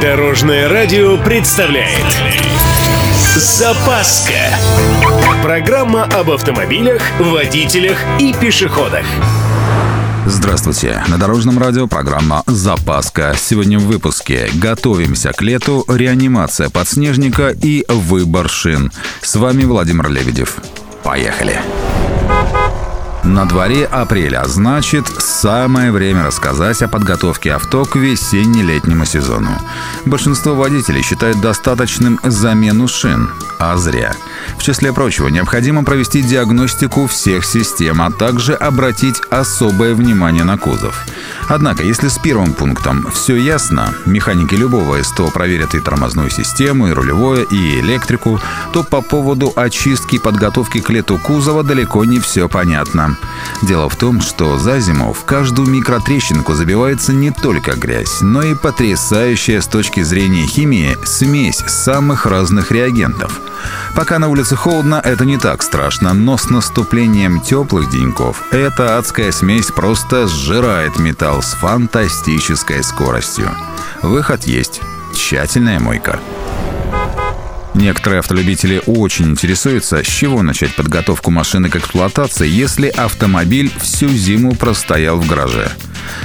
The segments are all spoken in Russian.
Дорожное радио представляет Запаска Программа об автомобилях, водителях и пешеходах Здравствуйте! На Дорожном радио программа «Запаска». Сегодня в выпуске «Готовимся к лету», «Реанимация подснежника» и «Выбор шин». С вами Владимир Лебедев. Поехали! На дворе апреля, значит, самое время рассказать о подготовке авто к весенне-летнему сезону. Большинство водителей считают достаточным замену шин, а зря. В числе прочего, необходимо провести диагностику всех систем, а также обратить особое внимание на кузов. Однако, если с первым пунктом все ясно, механики любого СТО проверят и тормозную систему, и рулевое, и электрику, то по поводу очистки и подготовки к лету кузова далеко не все понятно. Дело в том, что за зиму в каждую микротрещинку забивается не только грязь, но и потрясающая с точки зрения химии смесь самых разных реагентов. Пока на улице холодно, это не так страшно, но с наступлением теплых деньков эта адская смесь просто сжирает металл с фантастической скоростью. Выход есть. Тщательная мойка. Некоторые автолюбители очень интересуются, с чего начать подготовку машины к эксплуатации, если автомобиль всю зиму простоял в гараже.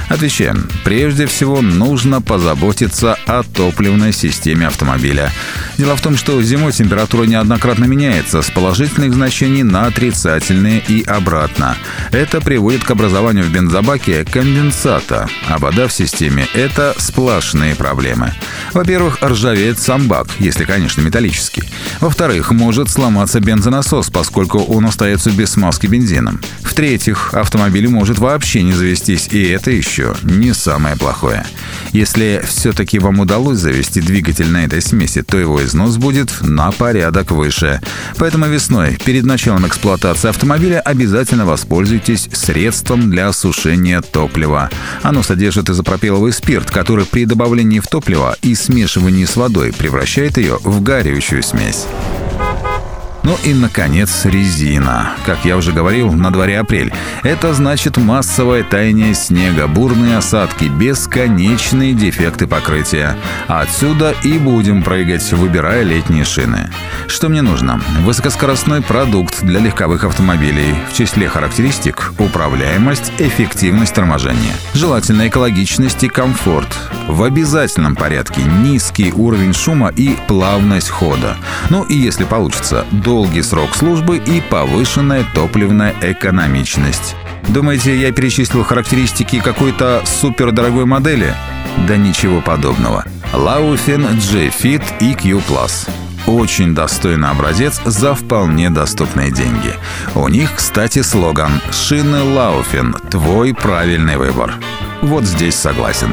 Отвечаем. Прежде всего, нужно позаботиться о топливной системе автомобиля. Дело в том, что зимой температура неоднократно меняется с положительных значений на отрицательные и обратно. Это приводит к образованию в бензобаке конденсата, а вода в системе – это сплошные проблемы. Во-первых, ржавеет сам бак, если, конечно, металлический. Во-вторых, может сломаться бензонасос, поскольку он остается без смазки бензином. В-третьих, автомобиль может вообще не завестись, и это еще не самое плохое. Если все-таки вам удалось завести двигатель на этой смеси, то его износ будет на порядок выше. Поэтому весной, перед началом эксплуатации автомобиля, обязательно воспользуйтесь средством для осушения топлива. Оно содержит изопропиловый спирт, который при добавлении в топливо и смешивании с водой превращает ее в горючую смесь. Ну и, наконец, резина. Как я уже говорил, на дворе апрель. Это значит массовое таяние снега, бурные осадки, бесконечные дефекты покрытия. Отсюда и будем прыгать, выбирая летние шины. Что мне нужно? Высокоскоростной продукт для легковых автомобилей. В числе характеристик – управляемость, эффективность торможения. Желательно экологичность и комфорт. В обязательном порядке низкий уровень шума и плавность хода. Ну и если получится, до долгий срок службы и повышенная топливная экономичность. Думаете, я перечислил характеристики какой-то супердорогой модели? Да ничего подобного. Laufen G-Fit EQ. Очень достойный образец за вполне доступные деньги. У них, кстати, слоган «Шины Лауфен. Твой правильный выбор». Вот здесь согласен.